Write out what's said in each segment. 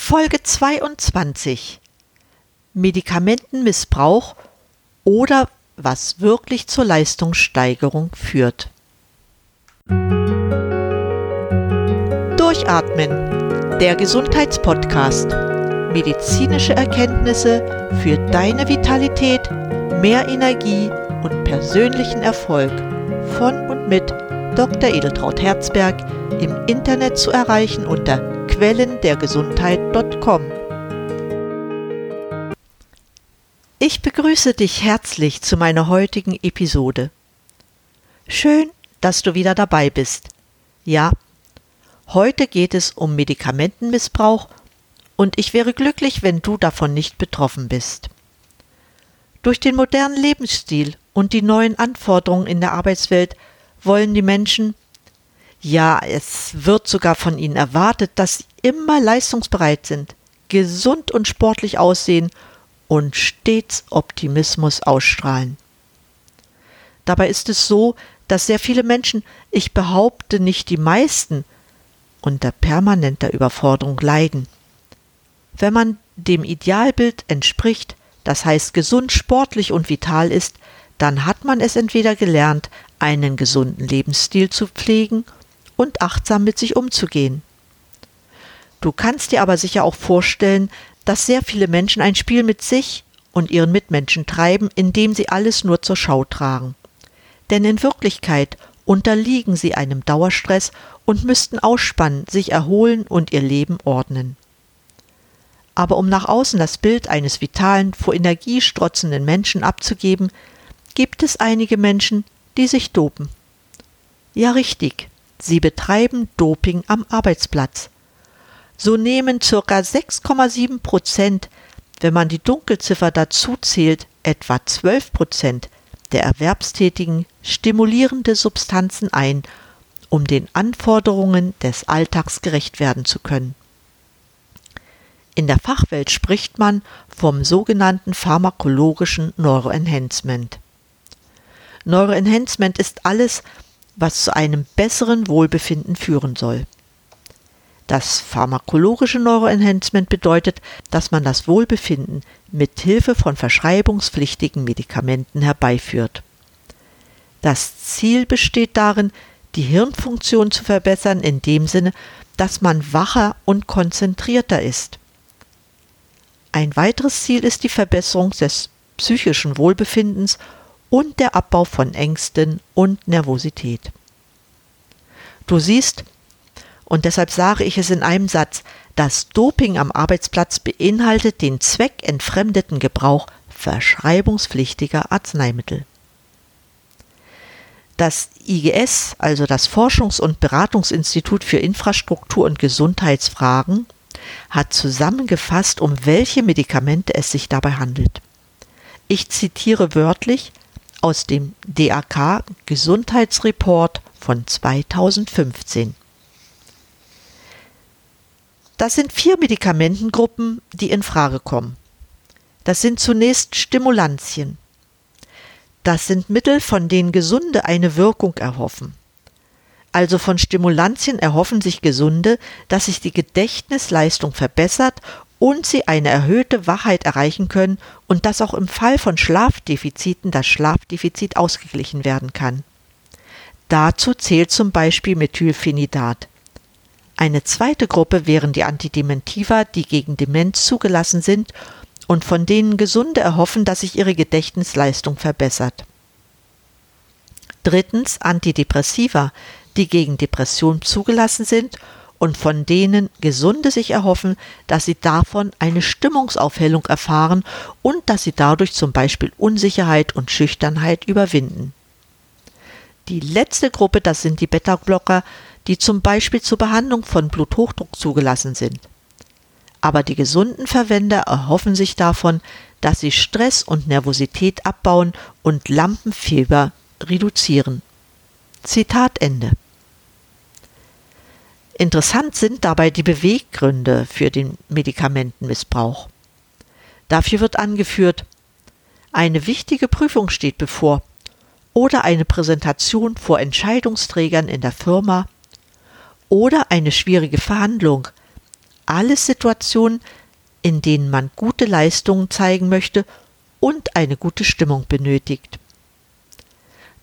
Folge 22 Medikamentenmissbrauch oder was wirklich zur Leistungssteigerung führt. Durchatmen, der Gesundheitspodcast. Medizinische Erkenntnisse für deine Vitalität, mehr Energie und persönlichen Erfolg von und mit Dr. Edeltraut Herzberg im Internet zu erreichen unter quellendergesundheit.com. Ich begrüße dich herzlich zu meiner heutigen Episode. Schön, dass du wieder dabei bist. Ja, heute geht es um Medikamentenmissbrauch und ich wäre glücklich, wenn du davon nicht betroffen bist. Durch den modernen Lebensstil und die neuen Anforderungen in der Arbeitswelt wollen die Menschen, ja, es wird sogar von ihnen erwartet, dass sie immer leistungsbereit sind, gesund und sportlich aussehen und stets Optimismus ausstrahlen. Dabei ist es so, dass sehr viele Menschen, ich behaupte nicht die meisten, unter permanenter Überforderung leiden. Wenn man dem Idealbild entspricht, das heißt gesund, sportlich und vital ist, dann hat man es entweder gelernt, einen gesunden Lebensstil zu pflegen und achtsam mit sich umzugehen. Du kannst dir aber sicher auch vorstellen, dass sehr viele Menschen ein Spiel mit sich und ihren Mitmenschen treiben, indem sie alles nur zur Schau tragen. Denn in Wirklichkeit unterliegen sie einem Dauerstress und müssten ausspannen, sich erholen und ihr Leben ordnen. Aber um nach außen das Bild eines vitalen, vor Energie strotzenden Menschen abzugeben, gibt es einige Menschen, die sich dopen. Ja, richtig, sie betreiben Doping am Arbeitsplatz. So nehmen ca. 6,7 Prozent, wenn man die Dunkelziffer dazu zählt, etwa 12 Prozent der Erwerbstätigen stimulierende Substanzen ein, um den Anforderungen des Alltags gerecht werden zu können. In der Fachwelt spricht man vom sogenannten pharmakologischen Neuroenhancement. Neuroenhancement ist alles, was zu einem besseren Wohlbefinden führen soll. Das pharmakologische Neuroenhancement bedeutet, dass man das Wohlbefinden mit Hilfe von verschreibungspflichtigen Medikamenten herbeiführt. Das Ziel besteht darin, die Hirnfunktion zu verbessern in dem Sinne, dass man wacher und konzentrierter ist. Ein weiteres Ziel ist die Verbesserung des psychischen Wohlbefindens und der Abbau von Ängsten und Nervosität. Du siehst, und deshalb sage ich es in einem Satz, das Doping am Arbeitsplatz beinhaltet den zweckentfremdeten Gebrauch verschreibungspflichtiger Arzneimittel. Das IGS, also das Forschungs- und Beratungsinstitut für Infrastruktur und Gesundheitsfragen, hat zusammengefasst, um welche Medikamente es sich dabei handelt. Ich zitiere wörtlich aus dem DAK Gesundheitsreport von 2015. Das sind vier Medikamentengruppen, die in Frage kommen. Das sind zunächst Stimulantien. Das sind Mittel, von denen Gesunde eine Wirkung erhoffen. Also von Stimulantien erhoffen sich Gesunde, dass sich die Gedächtnisleistung verbessert und sie eine erhöhte Wachheit erreichen können und dass auch im Fall von Schlafdefiziten das Schlafdefizit ausgeglichen werden kann. Dazu zählt zum Beispiel Methylphenidat. Eine zweite Gruppe wären die Antidementiva, die gegen Demenz zugelassen sind und von denen Gesunde erhoffen, dass sich ihre Gedächtnisleistung verbessert. Drittens Antidepressiva, die gegen Depression zugelassen sind und von denen Gesunde sich erhoffen, dass sie davon eine Stimmungsaufhellung erfahren und dass sie dadurch zum Beispiel Unsicherheit und Schüchternheit überwinden. Die letzte Gruppe, das sind die Beta-Blocker, die zum Beispiel zur Behandlung von Bluthochdruck zugelassen sind. Aber die gesunden Verwender erhoffen sich davon, dass sie Stress und Nervosität abbauen und Lampenfieber reduzieren. Zitat Ende. Interessant sind dabei die Beweggründe für den Medikamentenmissbrauch. Dafür wird angeführt, eine wichtige Prüfung steht bevor oder eine Präsentation vor Entscheidungsträgern in der Firma oder eine schwierige Verhandlung, alles Situationen, in denen man gute Leistungen zeigen möchte und eine gute Stimmung benötigt.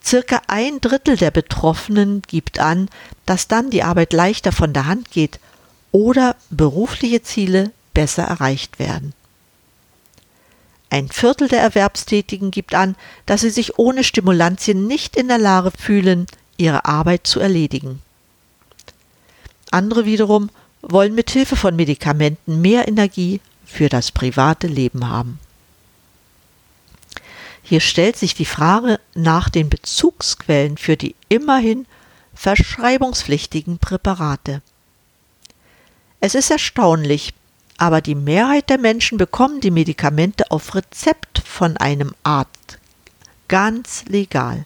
Circa ein Drittel der Betroffenen gibt an, dass dann die Arbeit leichter von der Hand geht oder berufliche Ziele besser erreicht werden. Ein Viertel der Erwerbstätigen gibt an, dass sie sich ohne Stimulantien nicht in der Lage fühlen, ihre Arbeit zu erledigen. Andere wiederum wollen mit Hilfe von Medikamenten mehr Energie für das private Leben haben. Hier stellt sich die Frage nach den Bezugsquellen für die immerhin verschreibungspflichtigen Präparate. Es ist erstaunlich, aber die Mehrheit der Menschen bekommen die Medikamente auf Rezept von einem Arzt ganz legal.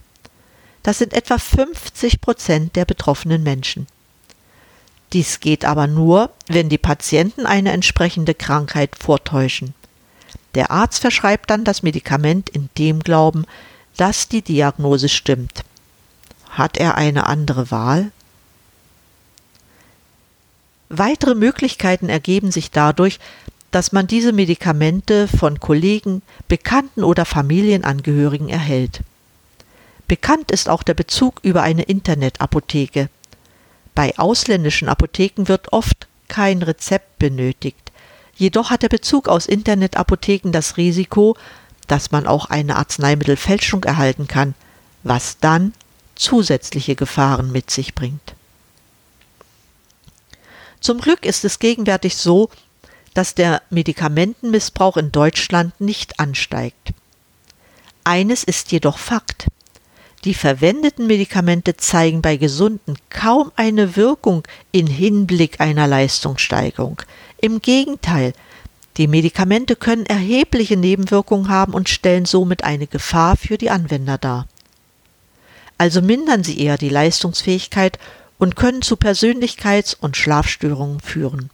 Das sind etwa 50 Prozent der betroffenen Menschen. Dies geht aber nur, wenn die Patienten eine entsprechende Krankheit vortäuschen. Der Arzt verschreibt dann das Medikament in dem Glauben, dass die Diagnose stimmt. Hat er eine andere Wahl? Weitere Möglichkeiten ergeben sich dadurch, dass man diese Medikamente von Kollegen, Bekannten oder Familienangehörigen erhält. Bekannt ist auch der Bezug über eine Internetapotheke. Bei ausländischen Apotheken wird oft kein Rezept benötigt. Jedoch hat der Bezug aus Internetapotheken das Risiko, dass man auch eine Arzneimittelfälschung erhalten kann, was dann zusätzliche Gefahren mit sich bringt. Zum Glück ist es gegenwärtig so, dass der Medikamentenmissbrauch in Deutschland nicht ansteigt. Eines ist jedoch Fakt. Die verwendeten Medikamente zeigen bei Gesunden kaum eine Wirkung in Hinblick einer Leistungssteigerung. Im Gegenteil, die Medikamente können erhebliche Nebenwirkungen haben und stellen somit eine Gefahr für die Anwender dar. Also mindern sie eher die Leistungsfähigkeit und können zu Persönlichkeits- und Schlafstörungen führen.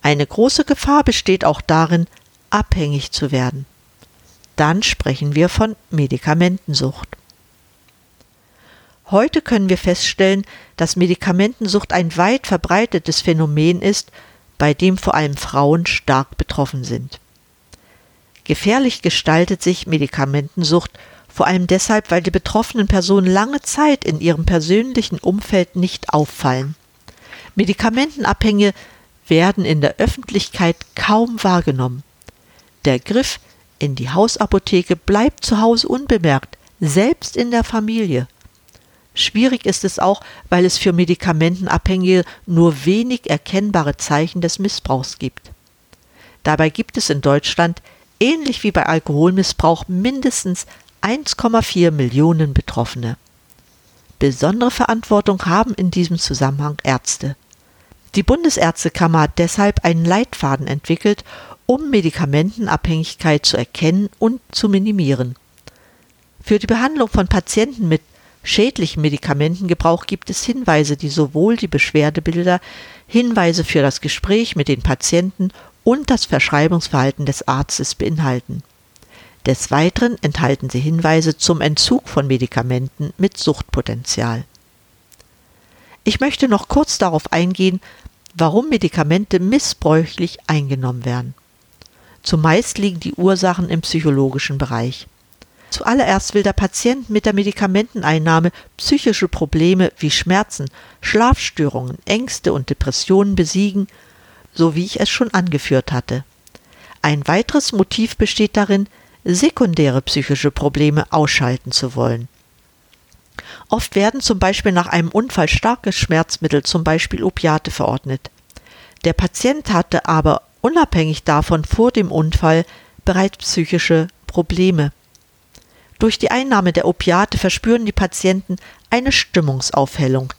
Eine große Gefahr besteht auch darin, abhängig zu werden. Dann sprechen wir von Medikamentensucht. Heute können wir feststellen, dass Medikamentensucht ein weit verbreitetes Phänomen ist, bei dem vor allem Frauen stark betroffen sind. Gefährlich gestaltet sich Medikamentensucht vor allem deshalb, weil die betroffenen Personen lange Zeit in ihrem persönlichen Umfeld nicht auffallen. Medikamentenabhängige werden in der Öffentlichkeit kaum wahrgenommen. Der Griff in die Hausapotheke bleibt zu Hause unbemerkt, selbst in der Familie. Schwierig ist es auch, weil es für Medikamentenabhängige nur wenig erkennbare Zeichen des Missbrauchs gibt. Dabei gibt es in Deutschland, ähnlich wie bei Alkoholmissbrauch, mindestens 1,4 Millionen Betroffene. Besondere Verantwortung haben in diesem Zusammenhang Ärzte. Die Bundesärztekammer hat deshalb einen Leitfaden entwickelt, um Medikamentenabhängigkeit zu erkennen und zu minimieren. Für die Behandlung von Patienten mit schädlichen Medikamentengebrauch gibt es Hinweise, die sowohl die Beschwerdebilder, Hinweise für das Gespräch mit den Patienten und das Verschreibungsverhalten des Arztes beinhalten. Des Weiteren enthalten sie Hinweise zum Entzug von Medikamenten mit Suchtpotenzial. Ich möchte noch kurz darauf eingehen, warum Medikamente missbräuchlich eingenommen werden. Zumeist liegen die Ursachen im psychologischen Bereich. Zuallererst will der Patient mit der Medikamenteneinnahme psychische Probleme wie Schmerzen, Schlafstörungen, Ängste und Depressionen besiegen, so wie ich es schon angeführt hatte. Ein weiteres Motiv besteht darin, sekundäre psychische Probleme ausschalten zu wollen. Oft werden zum Beispiel nach einem Unfall starke Schmerzmittel, zum Beispiel Opiate, verordnet. Der Patient hatte aber unabhängig davon vor dem Unfall bereits psychische Probleme. Durch die Einnahme der Opiate verspüren die Patienten eine Stimmungsaufhellung.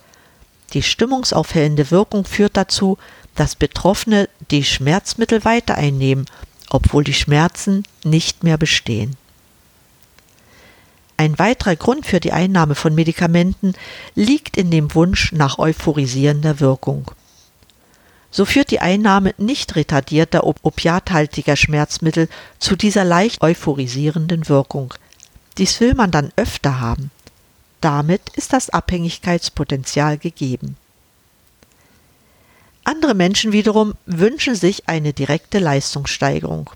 Die stimmungsaufhellende Wirkung führt dazu, dass Betroffene die Schmerzmittel weiter einnehmen, obwohl die Schmerzen nicht mehr bestehen. Ein weiterer Grund für die Einnahme von Medikamenten liegt in dem Wunsch nach euphorisierender Wirkung. So führt die Einnahme nicht retardierter opiathaltiger Schmerzmittel zu dieser leicht euphorisierenden Wirkung. Dies will man dann öfter haben. Damit ist das Abhängigkeitspotenzial gegeben. Andere Menschen wiederum wünschen sich eine direkte Leistungssteigerung.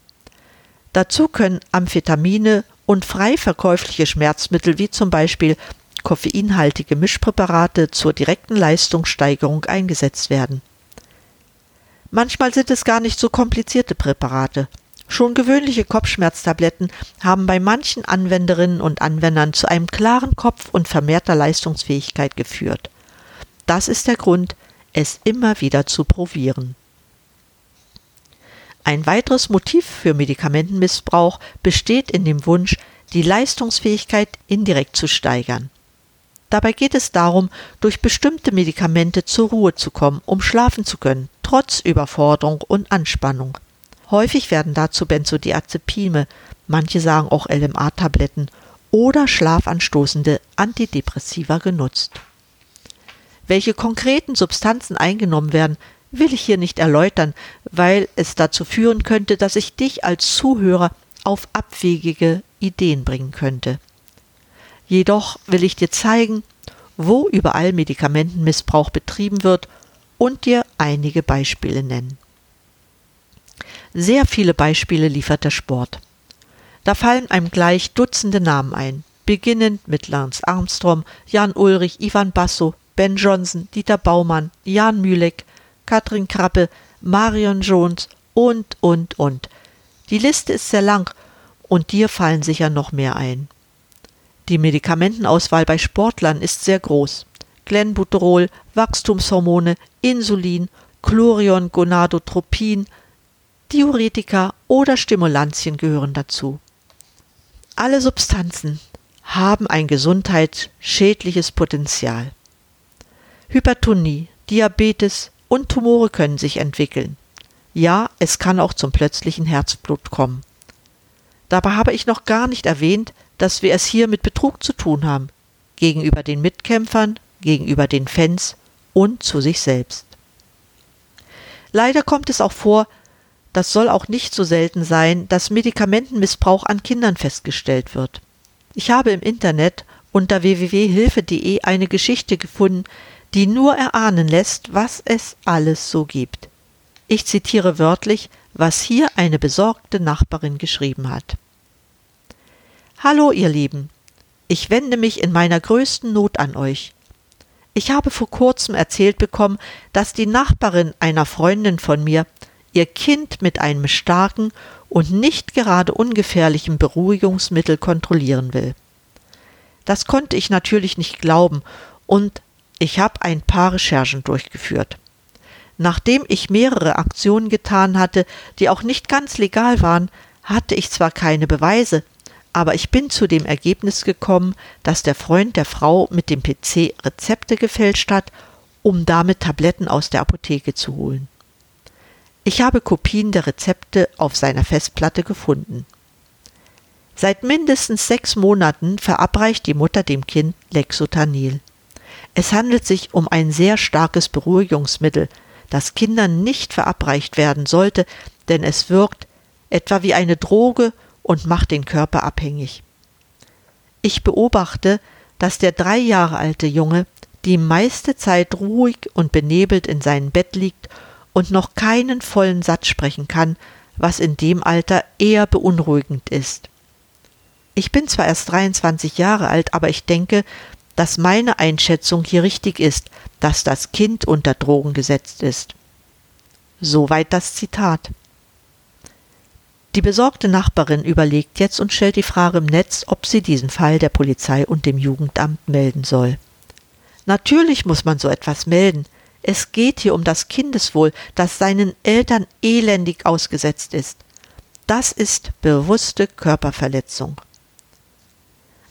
Dazu können Amphetamine und frei verkäufliche Schmerzmittel wie zum Beispiel koffeinhaltige Mischpräparate zur direkten Leistungssteigerung eingesetzt werden. Manchmal sind es gar nicht so komplizierte Präparate. Schon gewöhnliche Kopfschmerztabletten haben bei manchen Anwenderinnen und Anwendern zu einem klaren Kopf und vermehrter Leistungsfähigkeit geführt. Das ist der Grund, es immer wieder zu probieren. Ein weiteres Motiv für Medikamentenmissbrauch besteht in dem Wunsch, die Leistungsfähigkeit indirekt zu steigern. Dabei geht es darum, durch bestimmte Medikamente zur Ruhe zu kommen, um schlafen zu können, trotz Überforderung und Anspannung. Häufig werden dazu Benzodiazepine, manche sagen auch LMA-Tabletten oder schlafanstoßende Antidepressiva genutzt. Welche konkreten Substanzen eingenommen werden, will ich hier nicht erläutern, weil es dazu führen könnte, dass ich dich als Zuhörer auf abwegige Ideen bringen könnte. Jedoch will ich dir zeigen, wo überall Medikamentenmissbrauch betrieben wird und dir einige Beispiele nennen. Sehr viele Beispiele liefert der Sport. Da fallen einem gleich Dutzende Namen ein, beginnend mit Lance Armstrong, Jan Ulrich, Ivan Basso, Ben Johnson, Dieter Baumann, Jan Mühleck, Katrin Krappe, Marion Jones und, und, und. Die Liste ist sehr lang und dir fallen sicher noch mehr ein. Die Medikamentenauswahl bei Sportlern ist sehr groß. Glenbuterol, Wachstumshormone, Insulin, Chlorion, Gonadotropin, Diuretika oder Stimulantien gehören dazu. Alle Substanzen haben ein gesundheitsschädliches Potenzial. Hypertonie, Diabetes und Tumore können sich entwickeln. Ja, es kann auch zum plötzlichen Herzblut kommen. Dabei habe ich noch gar nicht erwähnt, dass wir es hier mit Betrug zu tun haben, gegenüber den Mitkämpfern, gegenüber den Fans und zu sich selbst. Leider kommt es auch vor, das soll auch nicht so selten sein, dass Medikamentenmissbrauch an Kindern festgestellt wird. Ich habe im Internet unter www.hilfe.de eine Geschichte gefunden, die nur erahnen lässt, was es alles so gibt. Ich zitiere wörtlich, was hier eine besorgte Nachbarin geschrieben hat. Hallo, ihr Lieben. Ich wende mich in meiner größten Not an euch. Ich habe vor kurzem erzählt bekommen, dass die Nachbarin einer Freundin von mir ihr Kind mit einem starken und nicht gerade ungefährlichen Beruhigungsmittel kontrollieren will. Das konnte ich natürlich nicht glauben und ich habe ein paar Recherchen durchgeführt. Nachdem ich mehrere Aktionen getan hatte, die auch nicht ganz legal waren, hatte ich zwar keine Beweise, aber ich bin zu dem Ergebnis gekommen, dass der Freund der Frau mit dem PC Rezepte gefälscht hat, um damit Tabletten aus der Apotheke zu holen. Ich habe Kopien der Rezepte auf seiner Festplatte gefunden. Seit mindestens sechs Monaten verabreicht die Mutter dem Kind Lexotanil. Es handelt sich um ein sehr starkes Beruhigungsmittel, das Kindern nicht verabreicht werden sollte, denn es wirkt etwa wie eine Droge und macht den Körper abhängig. Ich beobachte, dass der drei Jahre alte Junge die meiste Zeit ruhig und benebelt in seinem Bett liegt und noch keinen vollen Satz sprechen kann, was in dem Alter eher beunruhigend ist. Ich bin zwar erst 23 Jahre alt, aber ich denke, dass meine Einschätzung hier richtig ist, dass das Kind unter Drogen gesetzt ist. Soweit das Zitat. Die besorgte Nachbarin überlegt jetzt und stellt die Frage im Netz, ob sie diesen Fall der Polizei und dem Jugendamt melden soll. Natürlich muss man so etwas melden. Es geht hier um das Kindeswohl, das seinen Eltern elendig ausgesetzt ist. Das ist bewusste Körperverletzung.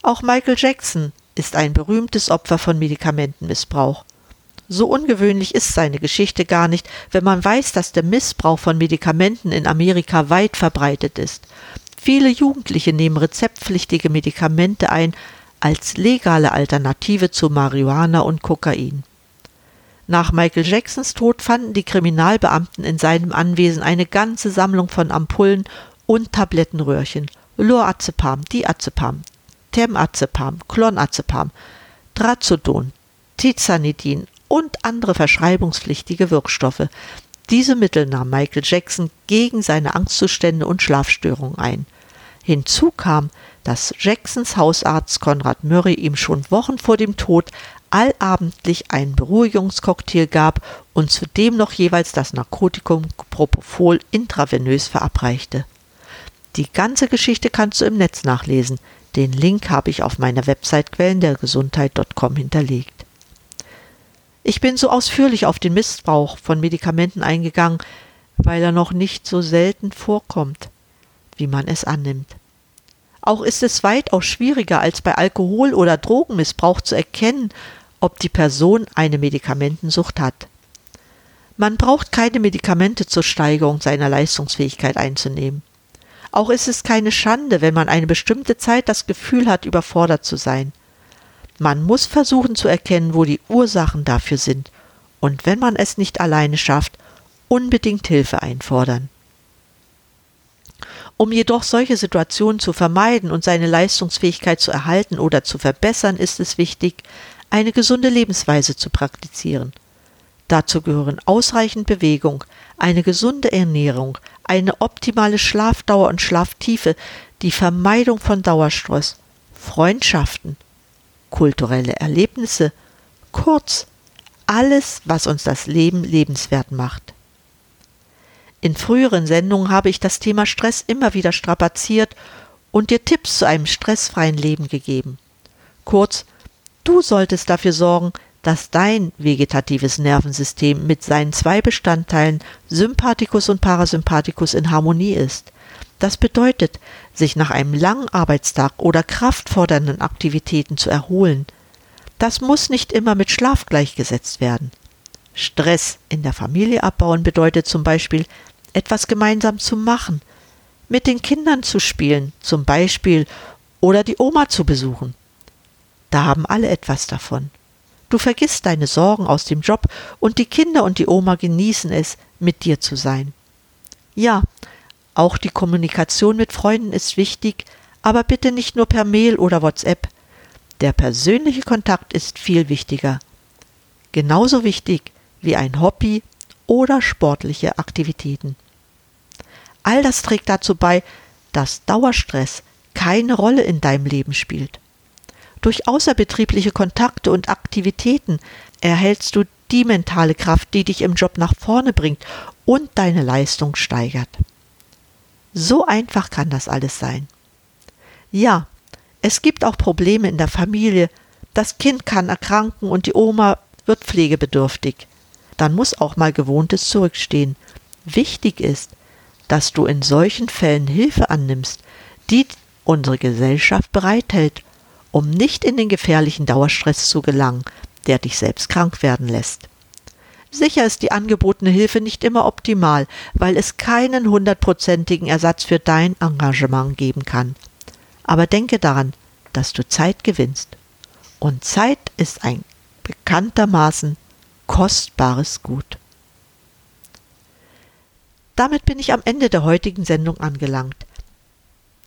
Auch Michael Jackson ist ein berühmtes Opfer von Medikamentenmissbrauch. So ungewöhnlich ist seine Geschichte gar nicht, wenn man weiß, dass der Missbrauch von Medikamenten in Amerika weit verbreitet ist. Viele Jugendliche nehmen rezeptpflichtige Medikamente ein als legale Alternative zu Marihuana und Kokain. Nach Michael Jacksons Tod fanden die Kriminalbeamten in seinem Anwesen eine ganze Sammlung von Ampullen und Tablettenröhrchen. Lorazepam, Diazepam, Temazepam, Clonazepam, Trazodon, Tizanidin und andere verschreibungspflichtige Wirkstoffe. Diese Mittel nahm Michael Jackson gegen seine Angstzustände und Schlafstörungen ein. Hinzu kam, dass Jacksons Hausarzt Conrad Murray ihm schon Wochen vor dem Tod allabendlich einen Beruhigungscocktail gab und zudem noch jeweils das Narkotikum Propofol intravenös verabreichte. Die ganze Geschichte kannst du im Netz nachlesen. Den Link habe ich auf meiner Website quellendergesundheit.com hinterlegt. Ich bin so ausführlich auf den Missbrauch von Medikamenten eingegangen, weil er noch nicht so selten vorkommt, wie man es annimmt. Auch ist es weitaus schwieriger als bei Alkohol- oder Drogenmissbrauch zu erkennen, ob die Person eine Medikamentensucht hat. Man braucht keine Medikamente zur Steigerung seiner Leistungsfähigkeit einzunehmen. Auch ist es keine Schande, wenn man eine bestimmte Zeit das Gefühl hat, überfordert zu sein. Man muss versuchen zu erkennen, wo die Ursachen dafür sind, und wenn man es nicht alleine schafft, unbedingt Hilfe einfordern. Um jedoch solche Situationen zu vermeiden und seine Leistungsfähigkeit zu erhalten oder zu verbessern, ist es wichtig, eine gesunde Lebensweise zu praktizieren. Dazu gehören ausreichend Bewegung, eine gesunde Ernährung, eine optimale Schlafdauer und Schlaftiefe, die Vermeidung von Dauerstress, Freundschaften, kulturelle Erlebnisse, kurz alles, was uns das Leben lebenswert macht. In früheren Sendungen habe ich das Thema Stress immer wieder strapaziert und dir Tipps zu einem stressfreien Leben gegeben. Kurz, du solltest dafür sorgen, dass dein vegetatives Nervensystem mit seinen zwei Bestandteilen Sympathikus und Parasympathikus in Harmonie ist. Das bedeutet, sich nach einem langen Arbeitstag oder kraftfordernden Aktivitäten zu erholen. Das muss nicht immer mit Schlaf gleichgesetzt werden. Stress in der Familie abbauen bedeutet zum Beispiel, etwas gemeinsam zu machen, mit den Kindern zu spielen, zum Beispiel, oder die Oma zu besuchen. Da haben alle etwas davon. Du vergisst deine Sorgen aus dem Job und die Kinder und die Oma genießen es, mit dir zu sein. Ja, auch die Kommunikation mit Freunden ist wichtig, aber bitte nicht nur per Mail oder WhatsApp. Der persönliche Kontakt ist viel wichtiger. Genauso wichtig wie ein Hobby oder sportliche Aktivitäten. All das trägt dazu bei, dass Dauerstress keine Rolle in deinem Leben spielt. Durch außerbetriebliche Kontakte und Aktivitäten erhältst du die mentale Kraft, die dich im Job nach vorne bringt und deine Leistung steigert. So einfach kann das alles sein. Ja, es gibt auch Probleme in der Familie. Das Kind kann erkranken und die Oma wird pflegebedürftig. Dann muss auch mal Gewohntes zurückstehen. Wichtig ist, dass du in solchen Fällen Hilfe annimmst, die unsere Gesellschaft bereithält um nicht in den gefährlichen Dauerstress zu gelangen, der dich selbst krank werden lässt. Sicher ist die angebotene Hilfe nicht immer optimal, weil es keinen hundertprozentigen Ersatz für dein Engagement geben kann. Aber denke daran, dass du Zeit gewinnst. Und Zeit ist ein bekanntermaßen kostbares Gut. Damit bin ich am Ende der heutigen Sendung angelangt.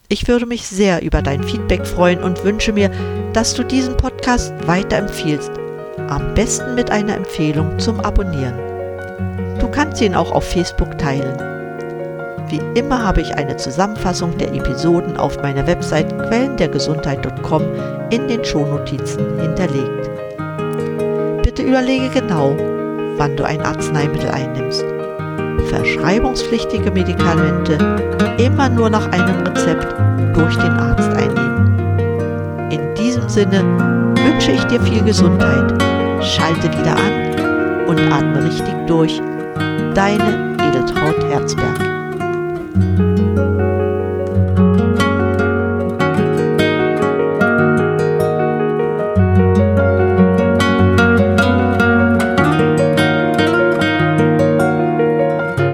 Ich würde mich sehr über dein Feedback freuen und wünsche mir, dass du diesen Podcast weiterempfiehlst. Am besten mit einer Empfehlung zum Abonnieren. Du kannst ihn auch auf Facebook teilen. Wie immer habe ich eine Zusammenfassung der Episoden auf meiner Website quellendergesundheit.com in den Shownotizen hinterlegt. Bitte überlege genau, wann du ein Arzneimittel einnimmst verschreibungspflichtige Medikamente immer nur nach einem Rezept durch den Arzt einnehmen. In diesem Sinne wünsche ich dir viel Gesundheit. Schalte wieder an und atme richtig durch. Deine Edeltraut Herzberg.